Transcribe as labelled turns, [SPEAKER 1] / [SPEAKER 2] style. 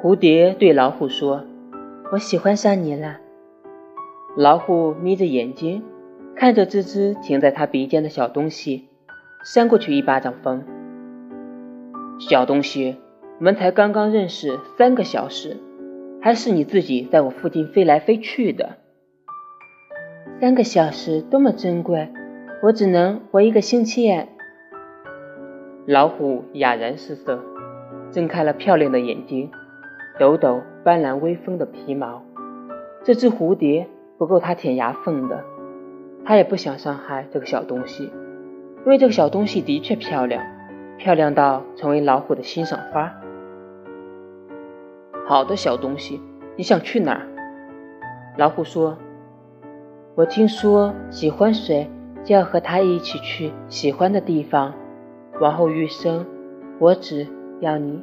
[SPEAKER 1] 蝴蝶对老虎说：“
[SPEAKER 2] 我喜欢上你了。”
[SPEAKER 1] 老虎眯着眼睛看着这只停在他鼻尖的小东西，扇过去一巴掌风。小东西，我们才刚刚认识三个小时，还是你自己在我附近飞来飞去的。
[SPEAKER 2] 三个小时多么珍贵，我只能活一个星期哎。
[SPEAKER 1] 老虎哑然失色，睁开了漂亮的眼睛，抖抖斑斓微风的皮毛。这只蝴蝶不够它舔牙缝的，它也不想伤害这个小东西，因为这个小东西的确漂亮，漂亮到成为老虎的欣赏花。好的，小东西，你想去哪儿？老虎说。
[SPEAKER 2] 我听说喜欢谁，就要和他一起去喜欢的地方。往后余生，我只要你